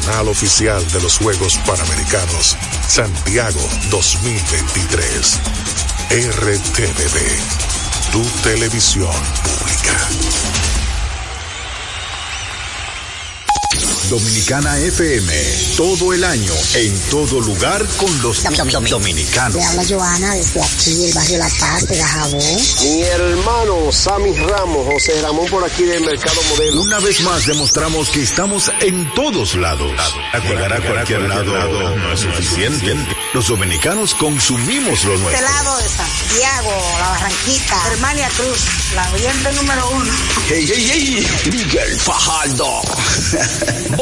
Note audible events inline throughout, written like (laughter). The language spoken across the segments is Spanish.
canal oficial de los Juegos Panamericanos Santiago 2023. RTVD, tu televisión pública. Dominicana FM, todo el año, en todo lugar con los dominicanos. Le habla Joana desde aquí, del barrio La Paz, de Dajabón. Mi hermano Sammy Ramos, José Ramón por aquí del Mercado Modelo. Una vez más demostramos que estamos en todos lados. Llegar a cualquier lado no es suficiente. Los dominicanos consumimos lo Este nuestro. lado de Santiago, La Barranquita, Germania Cruz, la oyente número uno. ¡Hey, hey, hey! Miguel Fajardo. (laughs)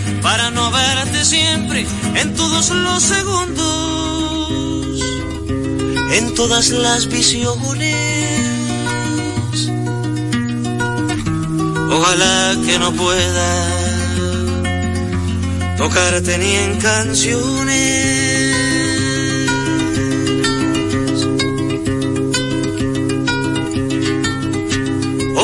para no verte siempre en todos los segundos, en todas las visiones. Ojalá que no pueda tocarte ni en canciones.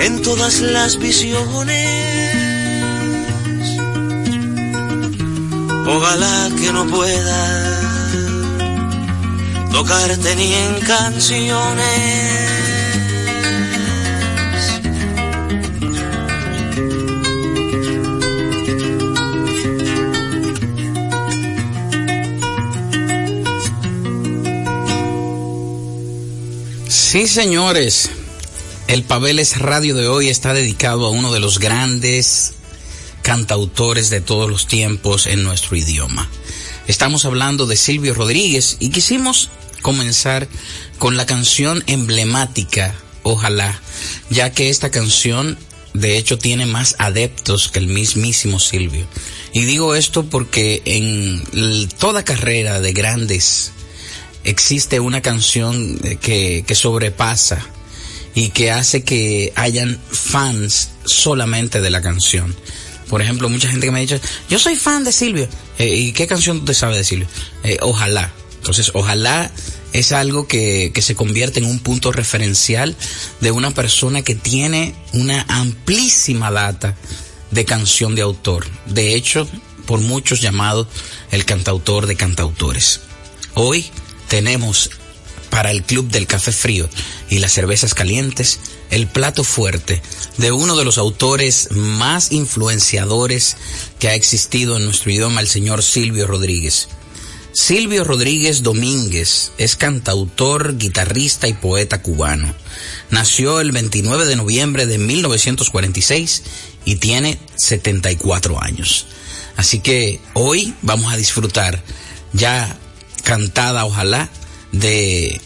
en todas las visiones. Ojalá que no pueda tocarte ni en canciones. Sí, señores. El Pabeles Radio de hoy está dedicado a uno de los grandes cantautores de todos los tiempos en nuestro idioma. Estamos hablando de Silvio Rodríguez y quisimos comenzar con la canción emblemática, Ojalá, ya que esta canción de hecho tiene más adeptos que el mismísimo Silvio. Y digo esto porque en toda carrera de grandes existe una canción que, que sobrepasa y que hace que hayan fans solamente de la canción. Por ejemplo, mucha gente que me ha dicho, yo soy fan de Silvio. Eh, ¿Y qué canción te sabe de Silvio? Eh, ojalá. Entonces, ojalá es algo que, que se convierte en un punto referencial de una persona que tiene una amplísima data de canción de autor. De hecho, por muchos llamado el cantautor de cantautores. Hoy tenemos para el Club del Café Frío y las cervezas calientes el plato fuerte de uno de los autores más influenciadores que ha existido en nuestro idioma, el señor Silvio Rodríguez. Silvio Rodríguez Domínguez es cantautor, guitarrista y poeta cubano. Nació el 29 de noviembre de 1946 y tiene 74 años. Así que hoy vamos a disfrutar ya cantada, ojalá, de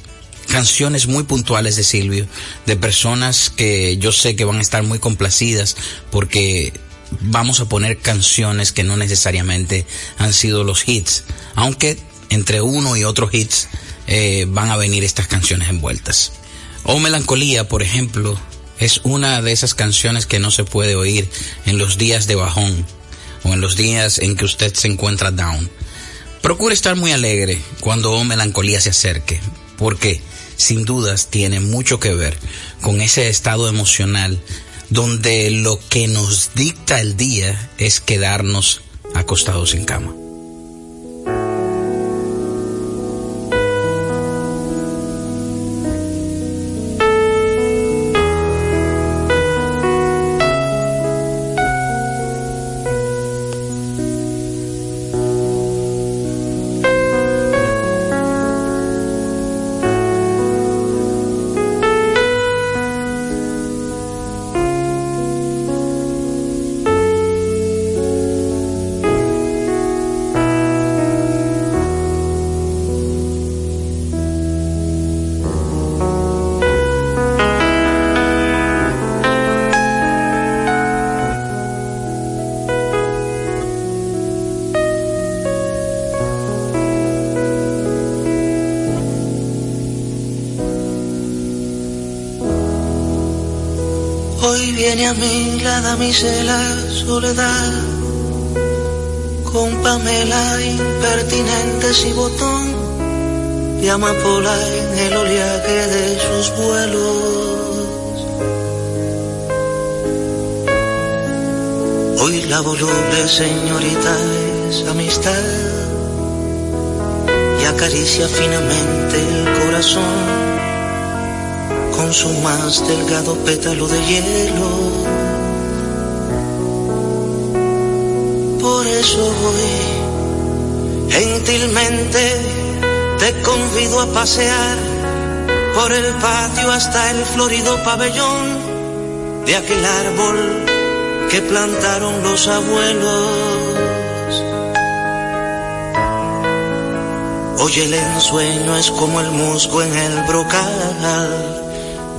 canciones muy puntuales de Silvio, de personas que yo sé que van a estar muy complacidas porque vamos a poner canciones que no necesariamente han sido los hits, aunque entre uno y otro hits eh, van a venir estas canciones envueltas. O Melancolía, por ejemplo, es una de esas canciones que no se puede oír en los días de bajón o en los días en que usted se encuentra down. Procure estar muy alegre cuando O Melancolía se acerque. ¿Por qué? Sin dudas tiene mucho que ver con ese estado emocional donde lo que nos dicta el día es quedarnos acostados en cama. A mí la damisela soledad, con Pamela impertinentes y botón, de amapola en el oleaje de sus vuelos. Hoy la voluble señorita es amistad. Y acaricia finamente el corazón con su más delgado pétalo de hielo. Por eso hoy gentilmente te convido a pasear por el patio hasta el florido pabellón de aquel árbol que plantaron los abuelos. Hoy el ensueño es como el musgo en el brocal,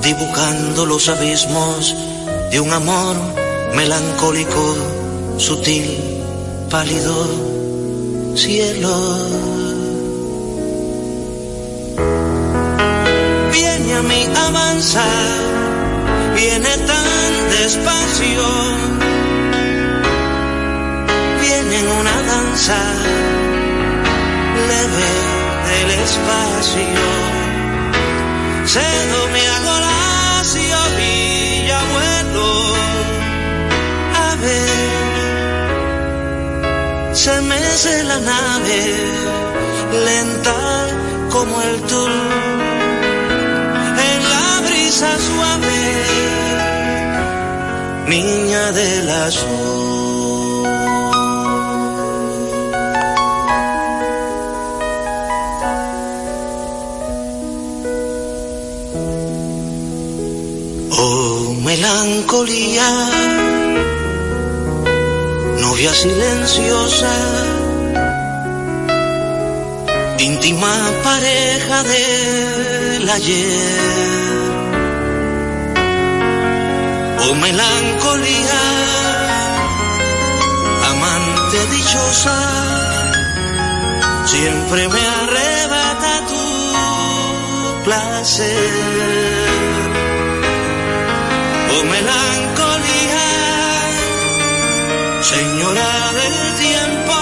dibujando los abismos de un amor melancólico, sutil, pálido, cielo. Viene a mí avanza, viene tan despacio en una danza leve del espacio. Cedo me hago Se mece la nave lenta como el tul en la brisa suave, niña del azul. melancolía, novia silenciosa, íntima pareja del ayer. Oh melancolía, amante dichosa, siempre me arrebata tu placer melancolía, señora del tiempo,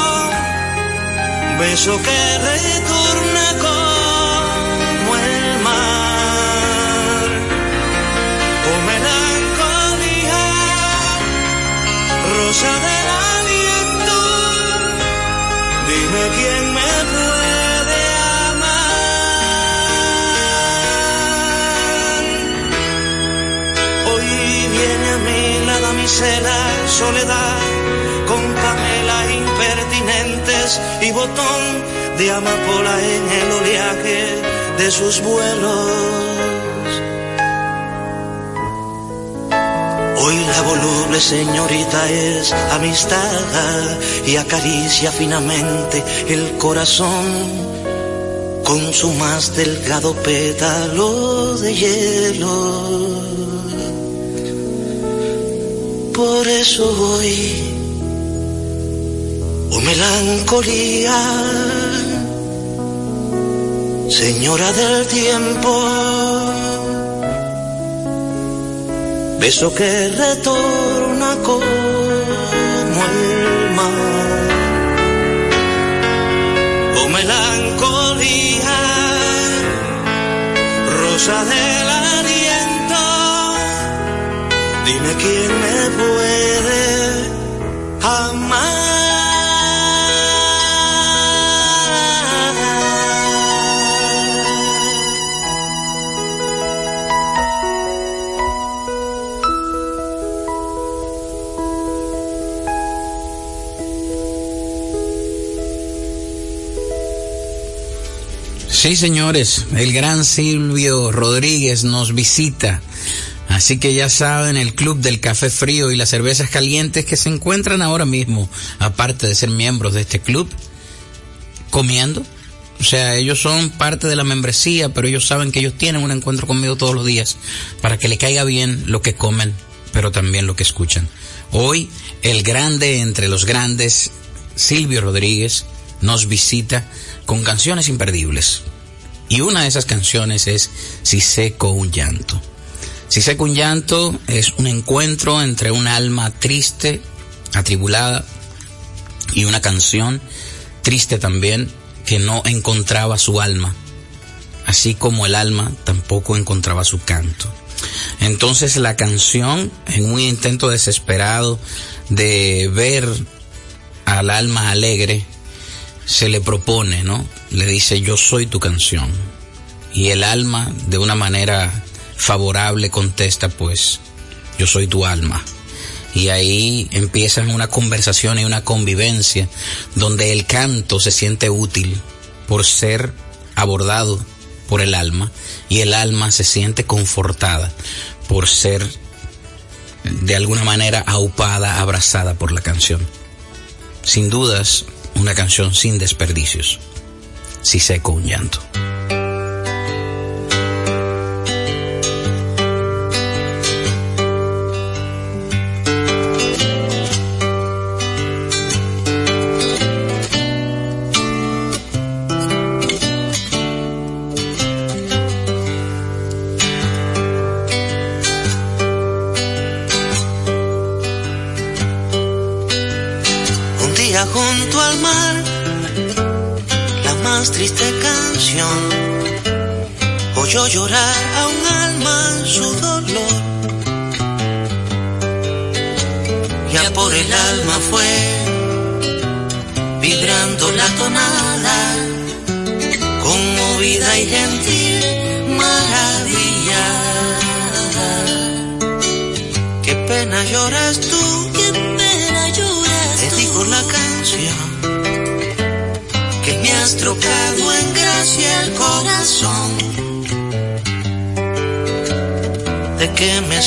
beso que retorna como el mar. Oh melancolía, rosa del aliento, dime quién me la soledad, y botón de amapola en el oleaje de sus vuelos. Hoy la voluble señorita es amistad y acaricia finamente el corazón con su más delgado pétalo de hielo. Por eso hoy, oh melancolía, señora del tiempo, beso que retorna como el mar. Oh melancolía, rosa de la Dime quién me puede Sí, señores, el gran Silvio Rodríguez nos visita Así que ya saben, el club del café frío y las cervezas calientes que se encuentran ahora mismo, aparte de ser miembros de este club, comiendo. O sea, ellos son parte de la membresía, pero ellos saben que ellos tienen un encuentro conmigo todos los días para que le caiga bien lo que comen, pero también lo que escuchan. Hoy, el grande entre los grandes, Silvio Rodríguez, nos visita con canciones imperdibles. Y una de esas canciones es Si seco un llanto. Si seco un llanto es un encuentro entre un alma triste, atribulada, y una canción triste también que no encontraba su alma. así como el alma tampoco encontraba su canto. Entonces la canción, en un intento desesperado de ver al alma alegre, se le propone, ¿no? Le dice, yo soy tu canción. Y el alma, de una manera favorable, contesta, pues, yo soy tu alma. Y ahí empiezan una conversación y una convivencia donde el canto se siente útil por ser abordado por el alma y el alma se siente confortada por ser de alguna manera aupada, abrazada por la canción. Sin dudas, una canción sin desperdicios, si seco un llanto.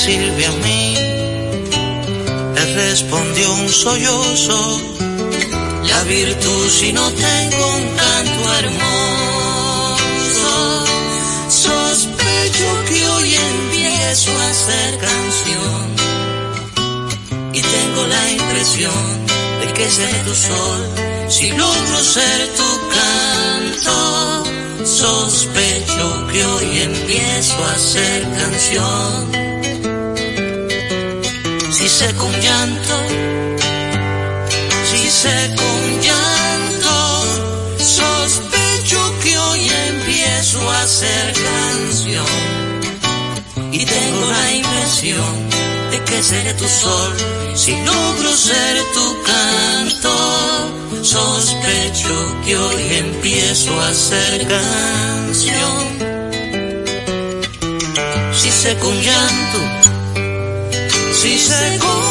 sirve a mí? Le respondió un sollozo, la virtud si no tengo un canto hermoso. Sospecho que hoy empiezo a hacer canción y tengo la impresión de que seré tu sol si logro ser tu canto. Sospecho que hoy empiezo a hacer canción si sé con llanto, si sé con llanto, sospecho que hoy empiezo a hacer canción. Y tengo la impresión de que seré tu sol si logro ser tu canto. Sospecho que hoy empiezo a hacer canción. Si sé con llanto, si se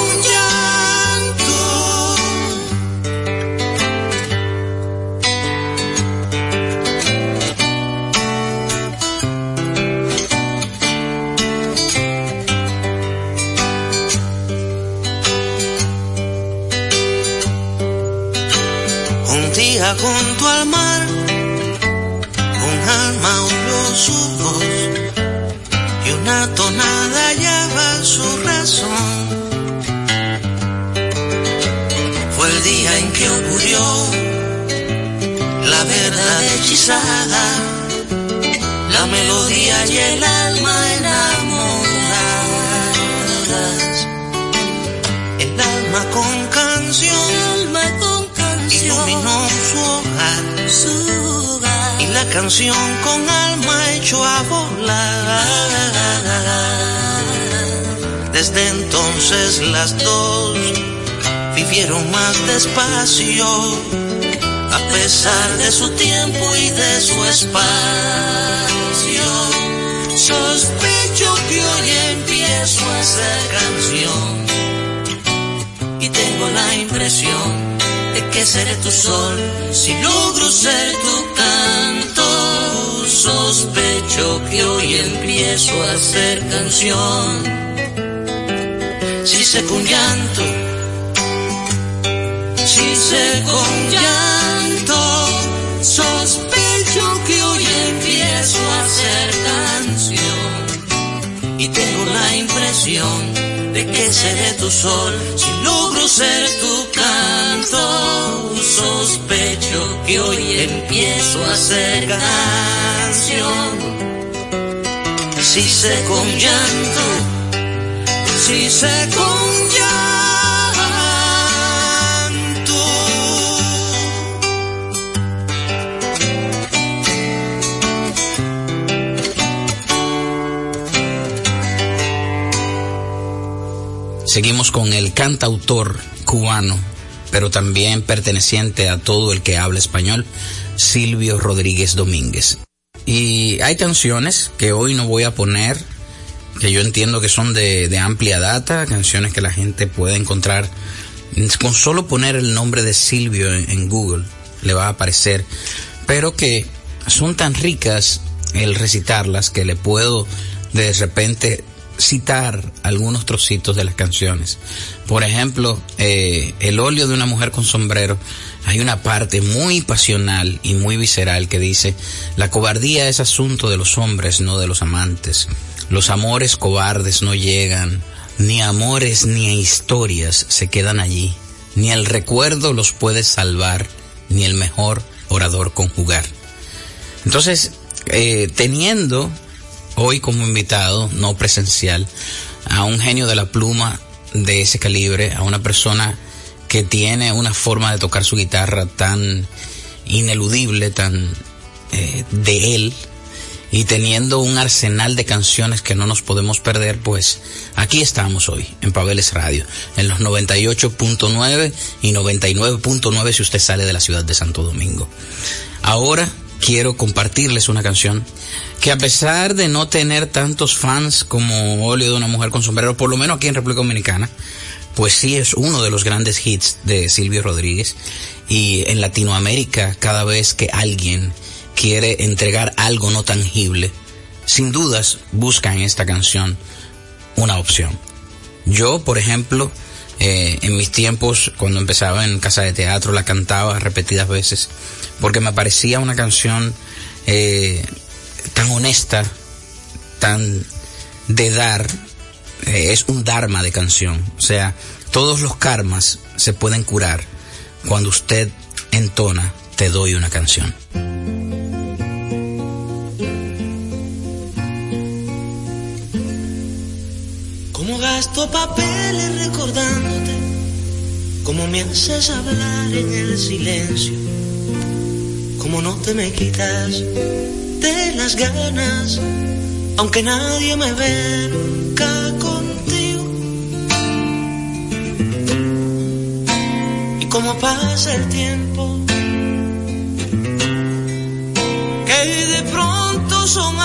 Pues las dos vivieron más despacio, a pesar de su tiempo y de su espacio. Sospecho que hoy empiezo a hacer canción y tengo la impresión de que seré tu sol si logro ser tu canto. Sospecho que hoy empiezo a hacer canción hice con llanto, si hice con llanto, sospecho que hoy empiezo a hacer canción y tengo la impresión de que seré tu sol si logro ser tu canto. Sospecho que hoy empiezo a hacer canción, si hice con llanto si se Seguimos con el cantautor cubano, pero también perteneciente a todo el que habla español, Silvio Rodríguez Domínguez. Y hay canciones que hoy no voy a poner que yo entiendo que son de, amplia data, canciones que la gente puede encontrar con solo poner el nombre de Silvio en Google, le va a aparecer, pero que son tan ricas el recitarlas que le puedo de repente citar algunos trocitos de las canciones. Por ejemplo, eh, El óleo de una mujer con sombrero. Hay una parte muy pasional y muy visceral que dice, la cobardía es asunto de los hombres, no de los amantes. Los amores cobardes no llegan, ni amores ni historias se quedan allí, ni el recuerdo los puede salvar, ni el mejor orador conjugar. Entonces, eh, teniendo hoy como invitado, no presencial, a un genio de la pluma de ese calibre, a una persona que tiene una forma de tocar su guitarra tan ineludible, tan eh, de él, y teniendo un arsenal de canciones que no nos podemos perder, pues aquí estamos hoy en Pabeles Radio, en los 98.9 y 99.9 si usted sale de la ciudad de Santo Domingo. Ahora quiero compartirles una canción que a pesar de no tener tantos fans como Óleo de una mujer con sombrero, por lo menos aquí en República Dominicana, pues sí es uno de los grandes hits de Silvio Rodríguez. Y en Latinoamérica, cada vez que alguien quiere entregar algo no tangible, sin dudas busca en esta canción una opción. Yo, por ejemplo, eh, en mis tiempos, cuando empezaba en casa de teatro, la cantaba repetidas veces, porque me parecía una canción eh, tan honesta, tan de dar, eh, es un dharma de canción. O sea, todos los karmas se pueden curar cuando usted entona Te doy una canción. Papeles recordándote, como me haces hablar en el silencio, como no te me quitas de las ganas, aunque nadie me ve nunca contigo. Y como pasa el tiempo, que de pronto son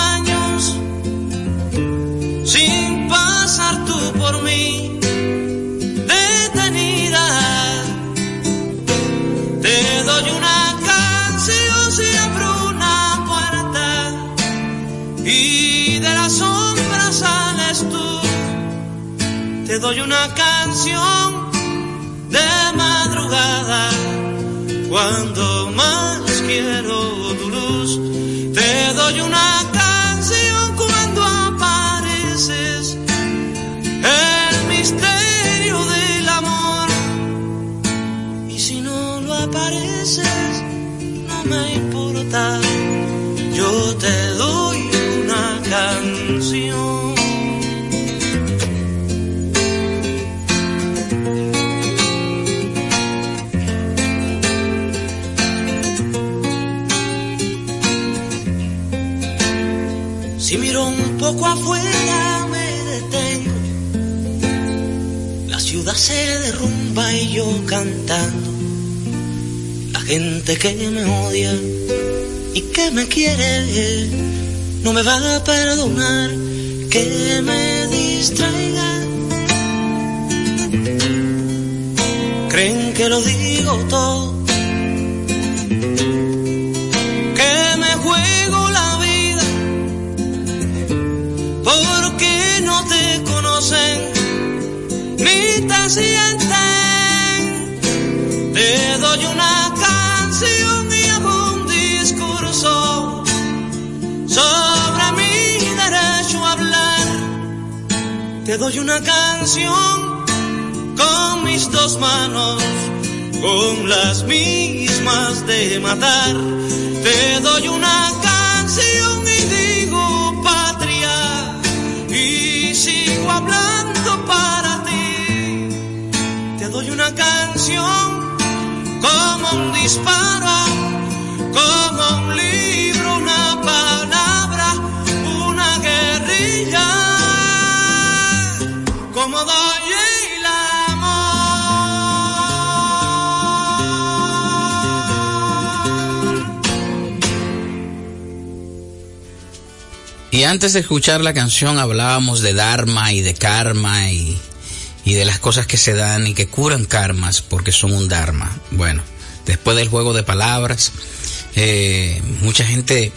Te doy una canción de madrugada cuando más quiero tu luz. Te doy una afuera me detengo. La ciudad se derrumba y yo cantando. La gente que me odia y que me quiere no me va a perdonar que me distraiga. Creen que lo digo todo. Te doy una canción con mis dos manos, con las mismas de matar. Te doy una canción y digo patria y sigo hablando para ti. Te doy una canción como un disparo, como un libro, antes de escuchar la canción hablábamos de Dharma y de karma y, y de las cosas que se dan y que curan karmas porque son un Dharma. Bueno, después del juego de palabras, eh, mucha gente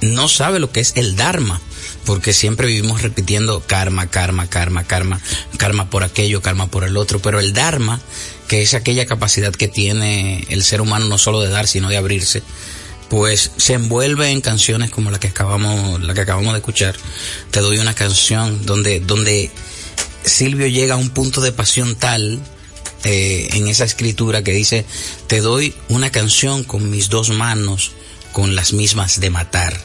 no sabe lo que es el Dharma porque siempre vivimos repitiendo karma, karma, karma, karma, karma por aquello, karma por el otro, pero el Dharma, que es aquella capacidad que tiene el ser humano no solo de dar, sino de abrirse, pues se envuelve en canciones como la que acabamos, la que acabamos de escuchar. Te doy una canción donde, donde Silvio llega a un punto de pasión tal eh, en esa escritura que dice, te doy una canción con mis dos manos, con las mismas de matar.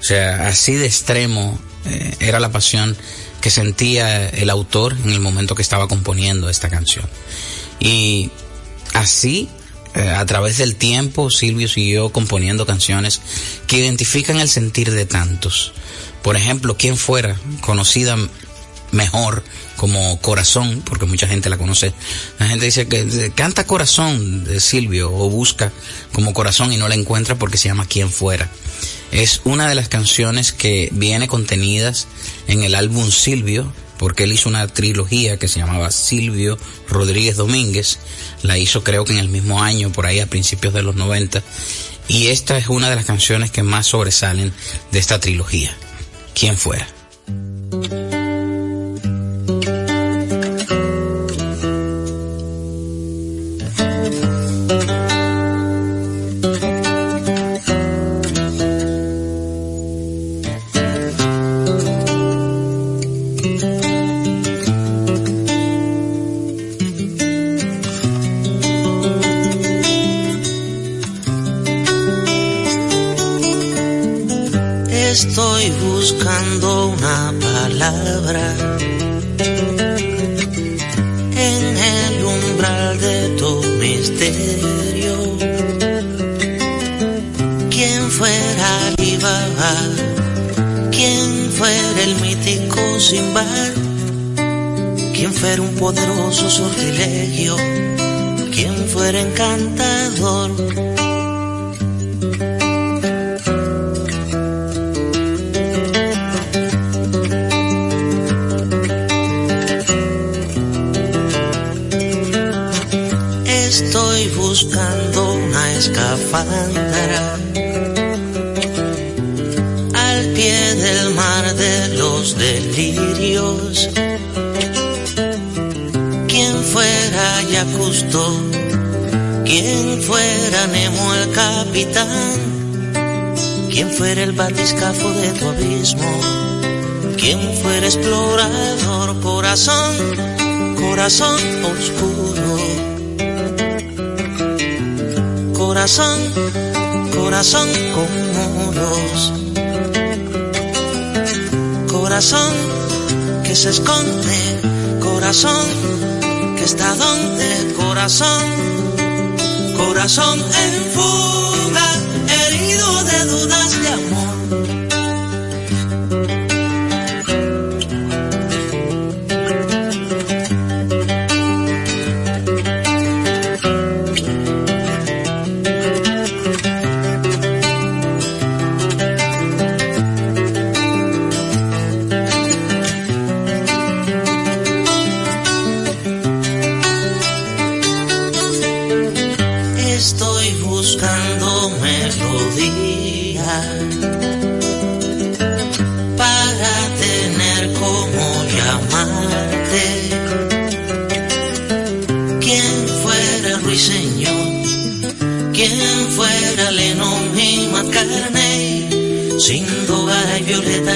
O sea, así de extremo eh, era la pasión que sentía el autor en el momento que estaba componiendo esta canción. Y así, eh, a través del tiempo, Silvio siguió componiendo canciones que identifican el sentir de tantos. Por ejemplo, quien fuera conocida mejor como Corazón, porque mucha gente la conoce. La gente dice que canta Corazón de Silvio o busca como Corazón y no la encuentra porque se llama Quien fuera. Es una de las canciones que viene contenidas en el álbum Silvio, porque él hizo una trilogía que se llamaba Silvio Rodríguez Domínguez. La hizo creo que en el mismo año, por ahí a principios de los 90. Y esta es una de las canciones que más sobresalen de esta trilogía. ¿Quién fuera? Batiscafo de tu abismo. Quien fuera explorador, corazón, corazón oscuro. Corazón, corazón con muros. Corazón que se esconde, corazón que está donde, corazón, corazón en fuga,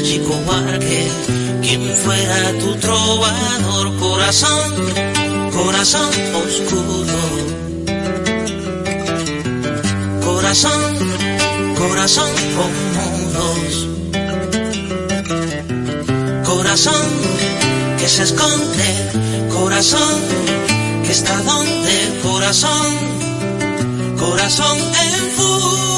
chico Huarque, quien fuera tu trovador, corazón, corazón oscuro. Corazón, corazón con. Corazón que se esconde, corazón que está donde, corazón, corazón en fuga,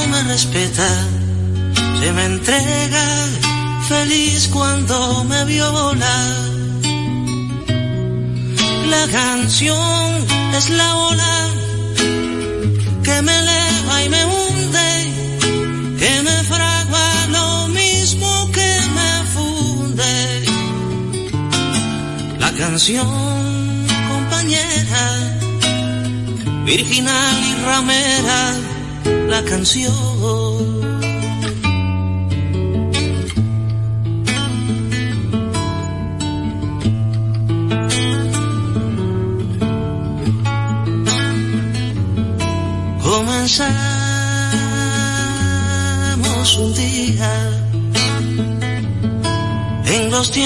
respeta, se me entrega feliz cuando me viola. La canción es la ola que me eleva y me hunde, que me fragua lo mismo que me funde. La canción, compañera, virginal y ramera, la canción.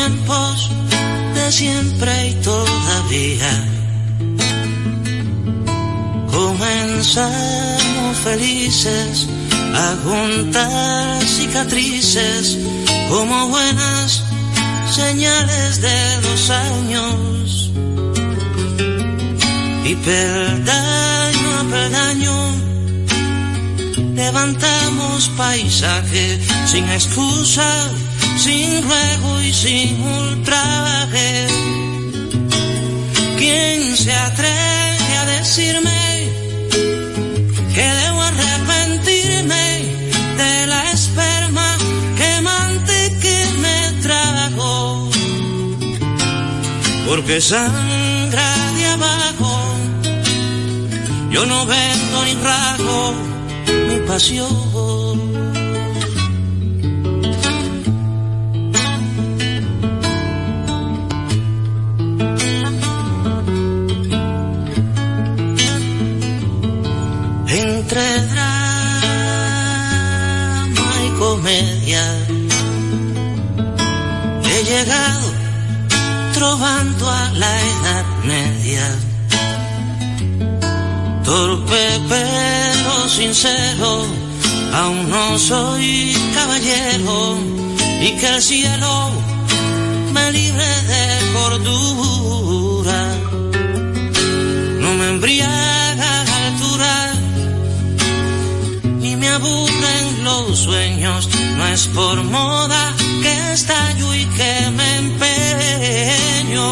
Tiempos de siempre y todavía. Comenzamos felices a juntar cicatrices como buenas señales de los años. Y peldaño a peldaño levantamos paisaje sin excusa, sin ruego y sin ultraje. ¿Quién se atreve a decirme que debo arrepentirme de la esperma quemante que me trajo? Porque sangra de abajo, yo no vendo ni rajo mi pasión. Entre drama y comedia he llegado trovando a la edad media. Torpe pero sincero, aún no soy caballero y que el cielo me libre de cordura. No me embriaga aburren los sueños, no es por moda que estallo y que me empeño.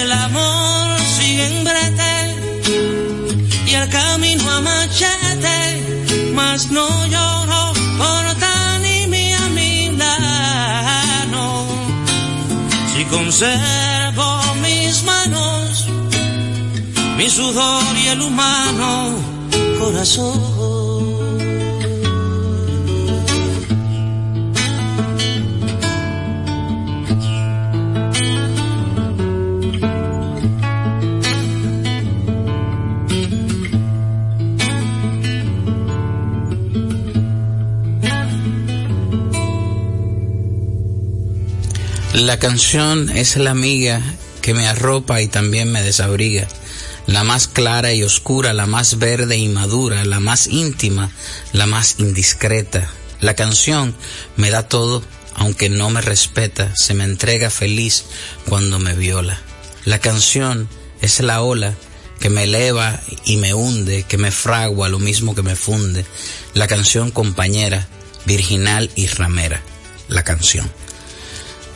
El amor sigue en brete y el camino a machete, mas no lloro por tan y mi. Si conservo mis manos, mi sudor y el humano corazón. La canción es la amiga que me arropa y también me desabriga. La más clara y oscura, la más verde y madura, la más íntima, la más indiscreta. La canción me da todo, aunque no me respeta, se me entrega feliz cuando me viola. La canción es la ola que me eleva y me hunde, que me fragua lo mismo que me funde. La canción compañera, virginal y ramera. La canción.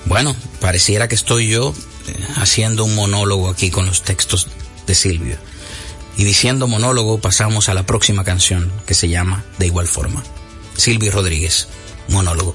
Bueno, pareciera que estoy yo eh, haciendo un monólogo aquí con los textos de Silvio. Y diciendo monólogo pasamos a la próxima canción que se llama De igual forma. Silvio Rodríguez, monólogo.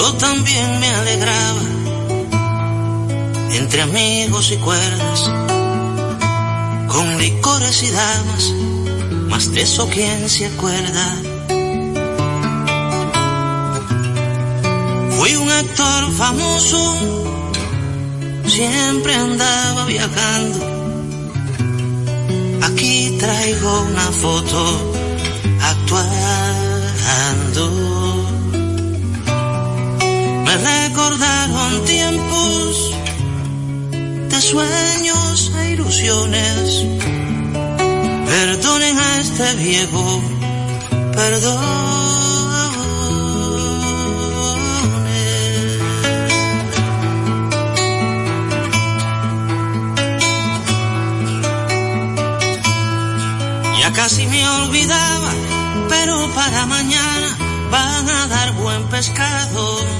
Yo también me alegraba entre amigos y cuerdas, con licores y damas, más de eso quién se acuerda. Fui un actor famoso, siempre andaba viajando. Aquí traigo una foto actuando me recordaron tiempos de sueños e ilusiones. Perdonen a este viejo, perdone. Ya casi me olvidaba, pero para mañana van a dar buen pescado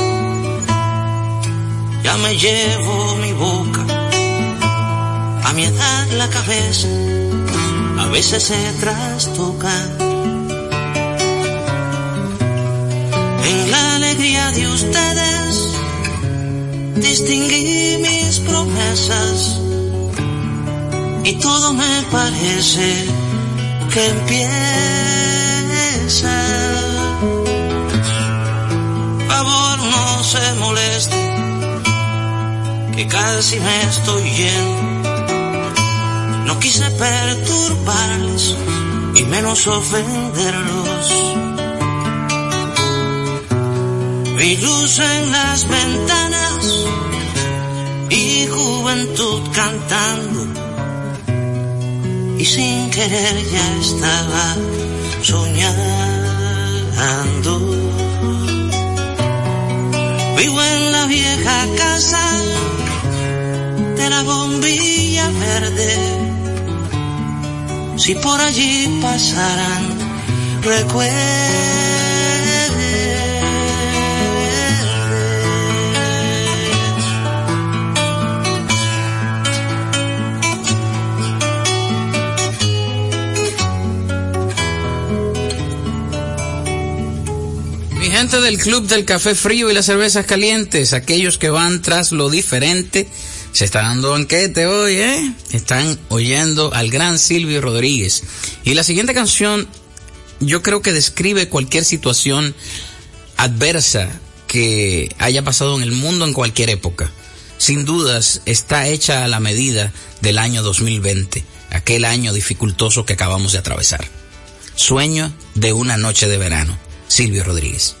ya me llevo mi boca. A mi edad la cabeza a veces se trastoca. En la alegría de ustedes distinguí mis promesas y todo me parece que empieza. Que casi me estoy yendo. No quise perturbarles y menos ofenderlos. Vi luz en las ventanas y juventud cantando. Y sin querer ya estaba soñando. Vivo en la vieja casa la bombilla verde. Si por allí pasaran recuerdos. Mi gente del Club del Café Frío y las Cervezas Calientes, aquellos que van tras lo diferente, se está dando banquete hoy, ¿eh? Están oyendo al gran Silvio Rodríguez. Y la siguiente canción yo creo que describe cualquier situación adversa que haya pasado en el mundo en cualquier época. sin dudas está hecha a la medida del año 2020, aquel año dificultoso que acabamos de atravesar. Sueño de una noche de verano. Silvio Rodríguez.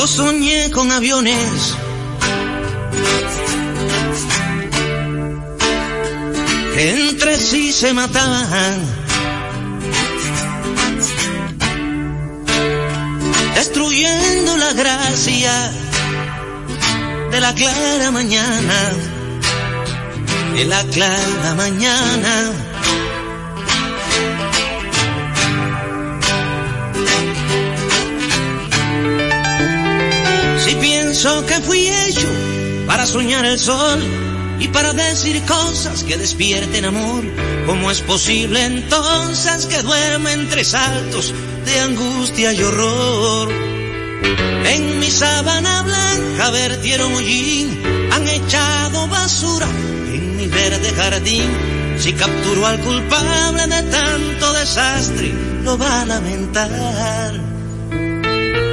Yo soñé con aviones. Que entre sí se mataban. Destruyendo la gracia de la clara mañana. De la clara mañana. Pienso que fui hecho para soñar el sol y para decir cosas que despierten amor. ¿Cómo es posible entonces que duerma entre saltos de angustia y horror? En mi sábana blanca vertieron hollín, han echado basura en mi verde jardín. Si capturo al culpable de tanto desastre, lo va a lamentar.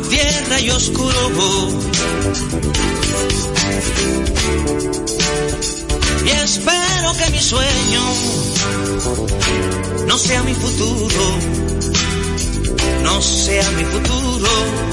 tierra y oscuro. Y espero que mi sueño no sea mi futuro, no sea mi futuro.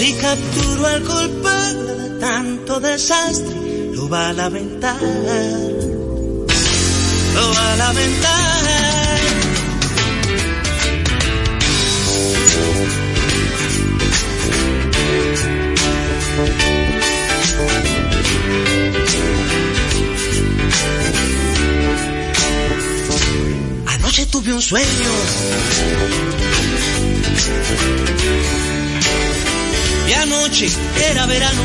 Si capturo al culpable de tanto desastre lo va a lamentar lo va a lamentar. Anoche tuve un sueño. Y anoche era verano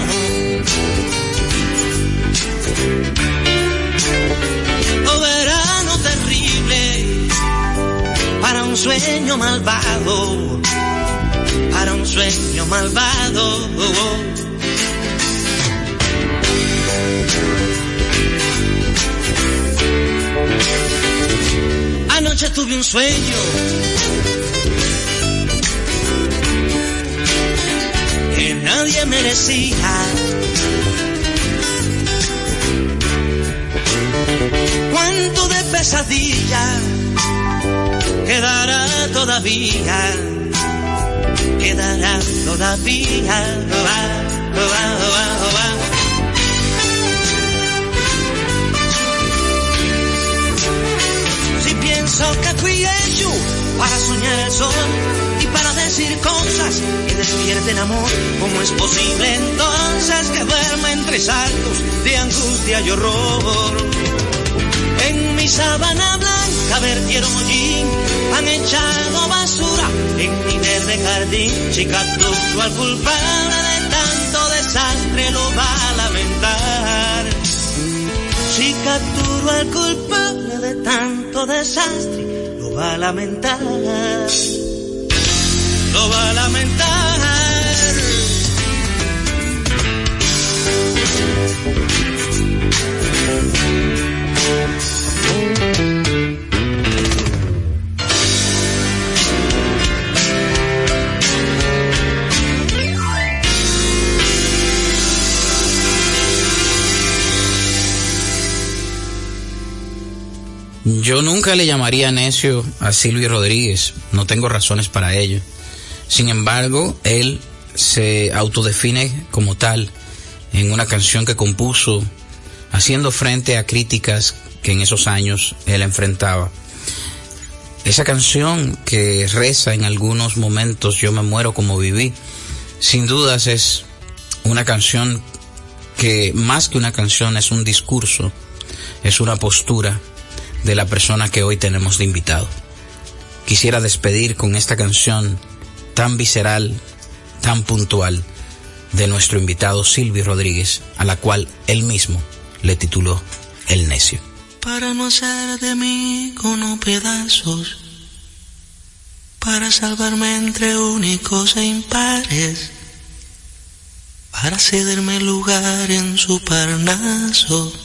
verano terrible para un sueño malvado, para un sueño malvado. Anoche tuve un sueño nadie merecía. Cuánto de pesadilla quedará todavía, quedará todavía. Si pienso que fui hecho para soñar el sol y para decir cosas que despierten amor, ¿cómo es posible entonces que duerma entre saltos de angustia y horror? En mi sábana blanca vertieron hollín, han echado basura en mi verde jardín, chica, tú al culpable de tanto desastre lo va a lamentar. Si capturo al culpable de tanto desastre, va a lamentar. Lo va a lamentar. Yo nunca le llamaría necio a Silvio Rodríguez, no tengo razones para ello. Sin embargo, él se autodefine como tal en una canción que compuso haciendo frente a críticas que en esos años él enfrentaba. Esa canción que reza en algunos momentos Yo me muero como viví, sin dudas es una canción que más que una canción es un discurso, es una postura de la persona que hoy tenemos de invitado. Quisiera despedir con esta canción tan visceral, tan puntual de nuestro invitado Silvio Rodríguez, a la cual él mismo le tituló El necio. Para no hacer de mí con pedazos, para salvarme entre únicos e impares, para cederme lugar en su parnaso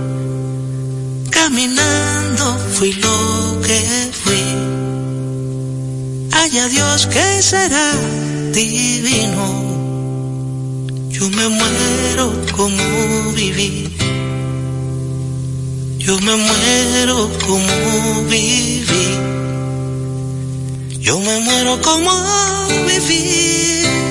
caminando fui lo que fui. Haya Dios que será divino. Yo me muero como viví. Yo me muero como viví. Yo me muero como viví.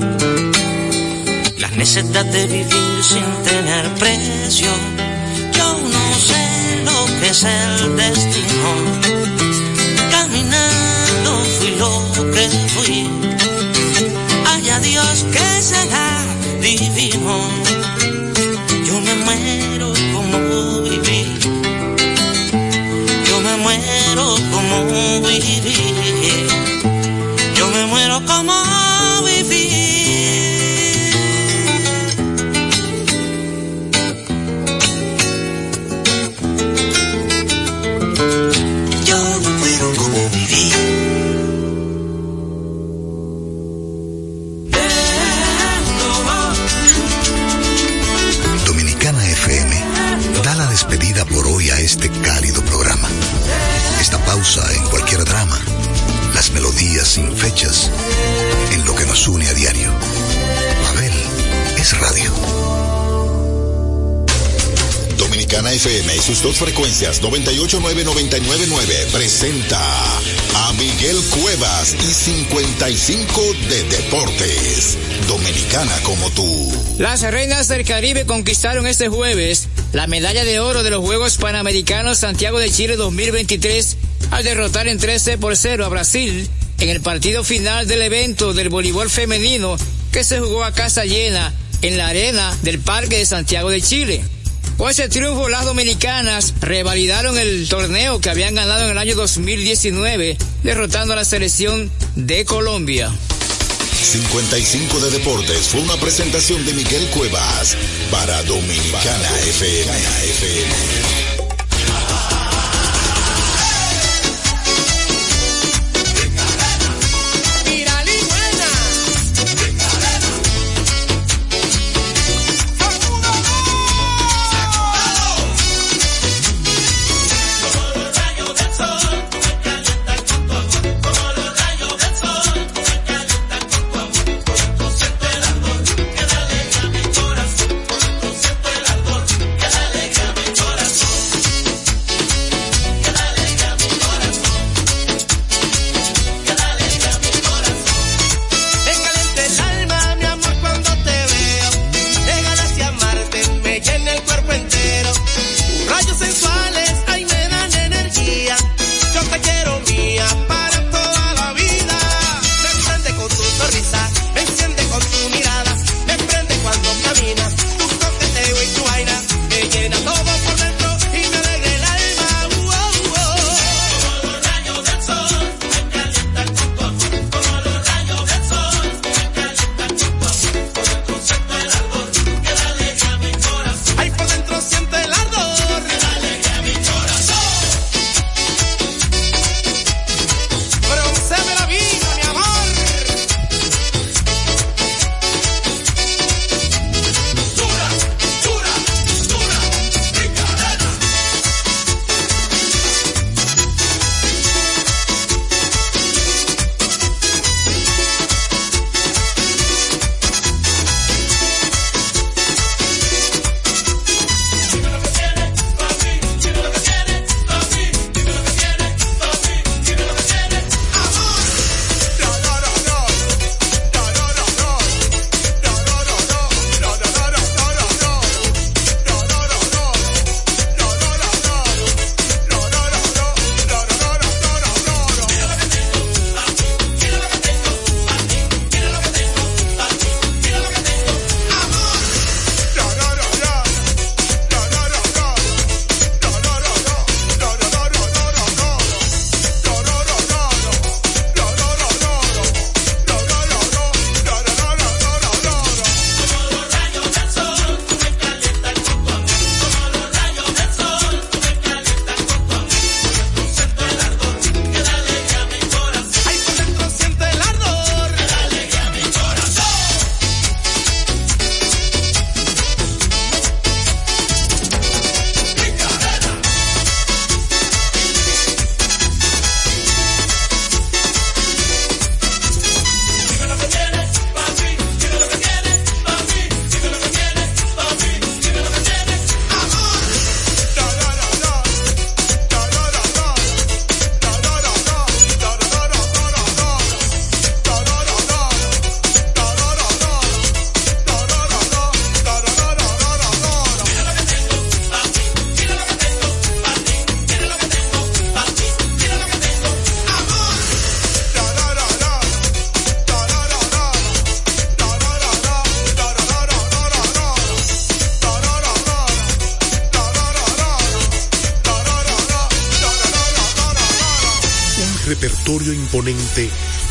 La necedad de vivir sin tener precio. Yo no sé lo que es el destino. Caminando fui lo que fui. Haya Dios que será divino. Yo me muero como viví. Yo me muero como viví. Frecuencias 989-999 presenta a Miguel Cuevas y 55 de Deportes. Dominicana como tú. Las reinas del Caribe conquistaron este jueves la medalla de oro de los Juegos Panamericanos Santiago de Chile 2023 al derrotar en 13 por 0 a Brasil en el partido final del evento del voleibol femenino que se jugó a casa llena en la arena del Parque de Santiago de Chile. Con ese triunfo, las dominicanas revalidaron el torneo que habían ganado en el año 2019, derrotando a la selección de Colombia. 55 de Deportes fue una presentación de Miguel Cuevas para Dominicana FM.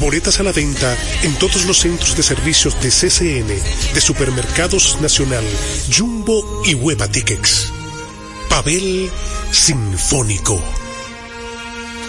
Boletas a la venta en todos los centros de servicios de CCN, de Supermercados Nacional, Jumbo y Hueva Tickets. Pavel Sinfónico.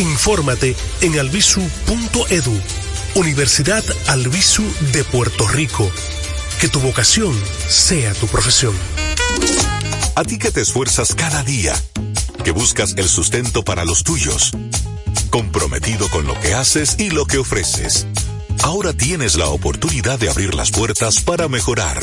Infórmate en albisu.edu, Universidad Albisu de Puerto Rico. Que tu vocación sea tu profesión. A ti que te esfuerzas cada día, que buscas el sustento para los tuyos, comprometido con lo que haces y lo que ofreces. Ahora tienes la oportunidad de abrir las puertas para mejorar,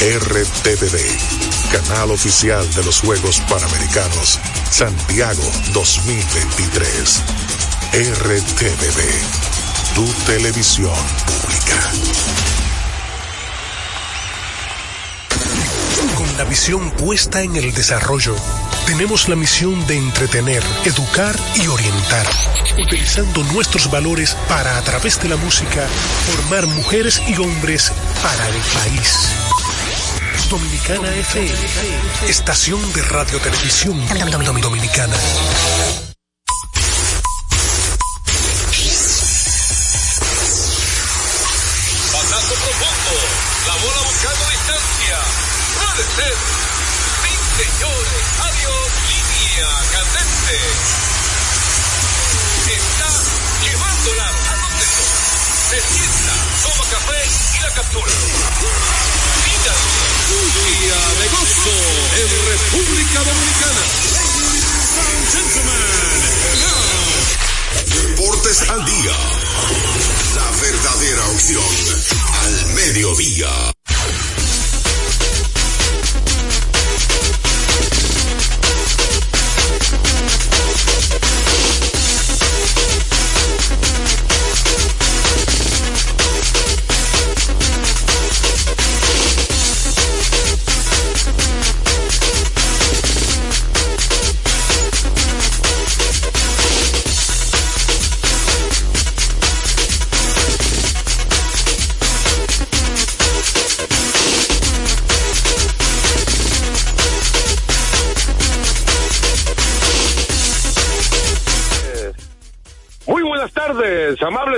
RTVD, canal oficial de los Juegos Panamericanos Santiago 2023. RTVD, tu televisión pública. Con la visión puesta en el desarrollo, tenemos la misión de entretener, educar y orientar, utilizando nuestros valores para, a través de la música, formar mujeres y hombres para el país. Dominicana FM, estación de radio televisión dominicana. Pasazo profundo, la bola buscando distancia. Puede ser. Sí, señores, adiós, línea candente. Está llevándola a donde Se sienta, toma café y la captura. Mira, día de gozo en República Dominicana. Deportes al día. La verdadera opción al mediodía.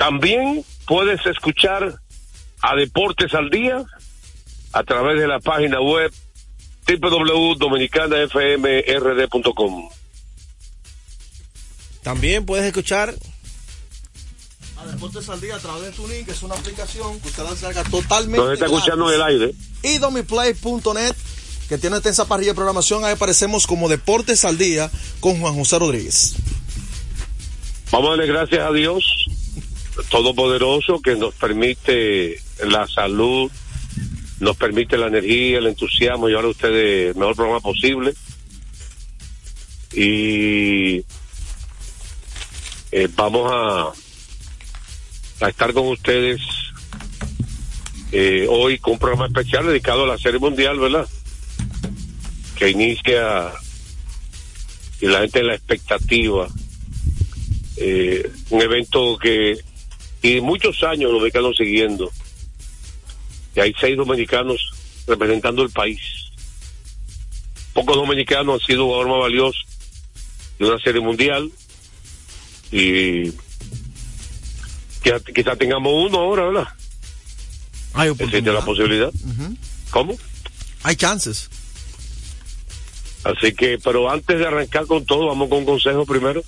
También puedes escuchar a Deportes al Día a través de la página web www.dominicanafmrd.com. También puedes escuchar a Deportes al Día a través de TuneIn, que es una aplicación que usted la descarga totalmente. Nos está escuchando en el aire. Y domiplay.net, que tiene extensa parrilla de programación. Ahí aparecemos como Deportes al Día con Juan José Rodríguez. Vamos a darle gracias a Dios Todopoderoso que nos permite la salud, nos permite la energía, el entusiasmo, llevar a ustedes el mejor programa posible. Y eh, vamos a, estar con ustedes eh, hoy con un programa especial dedicado a la Serie Mundial, ¿verdad? Que inicia y la gente en la expectativa. Eh, un evento que y muchos años los mexicanos siguiendo. Y hay seis dominicanos representando el país. Pocos dominicanos han sido jugador más valioso de una serie mundial. Y quizá, quizá tengamos uno ahora, ¿verdad? Hay Existe la posibilidad. ¿Cómo? Hay chances. Así que, pero antes de arrancar con todo, vamos con un consejo primero.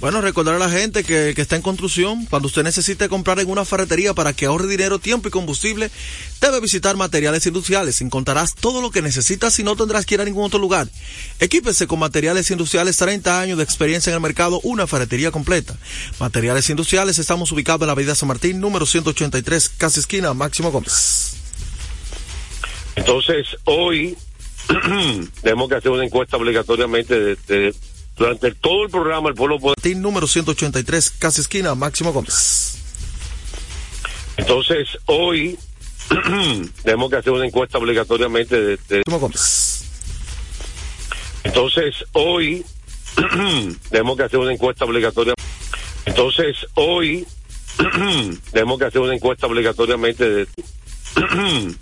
Bueno, recordar a la gente que, que, está en construcción, cuando usted necesite comprar en una ferretería para que ahorre dinero, tiempo y combustible, debe visitar materiales industriales. Encontrarás todo lo que necesitas y no tendrás que ir a ningún otro lugar. Equípese con materiales industriales, 30 años de experiencia en el mercado, una ferretería completa. Materiales industriales, estamos ubicados en la avenida San Martín, número 183, casi esquina, Máximo Gómez. Entonces, hoy (clears throat) tenemos que hacer una encuesta obligatoriamente de, de durante todo el programa el pueblo puede... Team número 183, casi esquina, Máximo Gómez. Entonces, hoy (clears throat) tenemos que hacer una encuesta obligatoriamente de... de... Máximo Gómez. Entonces, hoy (clears throat) tenemos que hacer una encuesta obligatoria. Entonces, hoy (clears throat) tenemos que hacer una encuesta obligatoriamente de...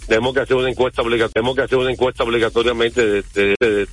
tenemos que hacer una encuesta obligatoria, tenemos que hacer una encuesta obligatoriamente de, de, de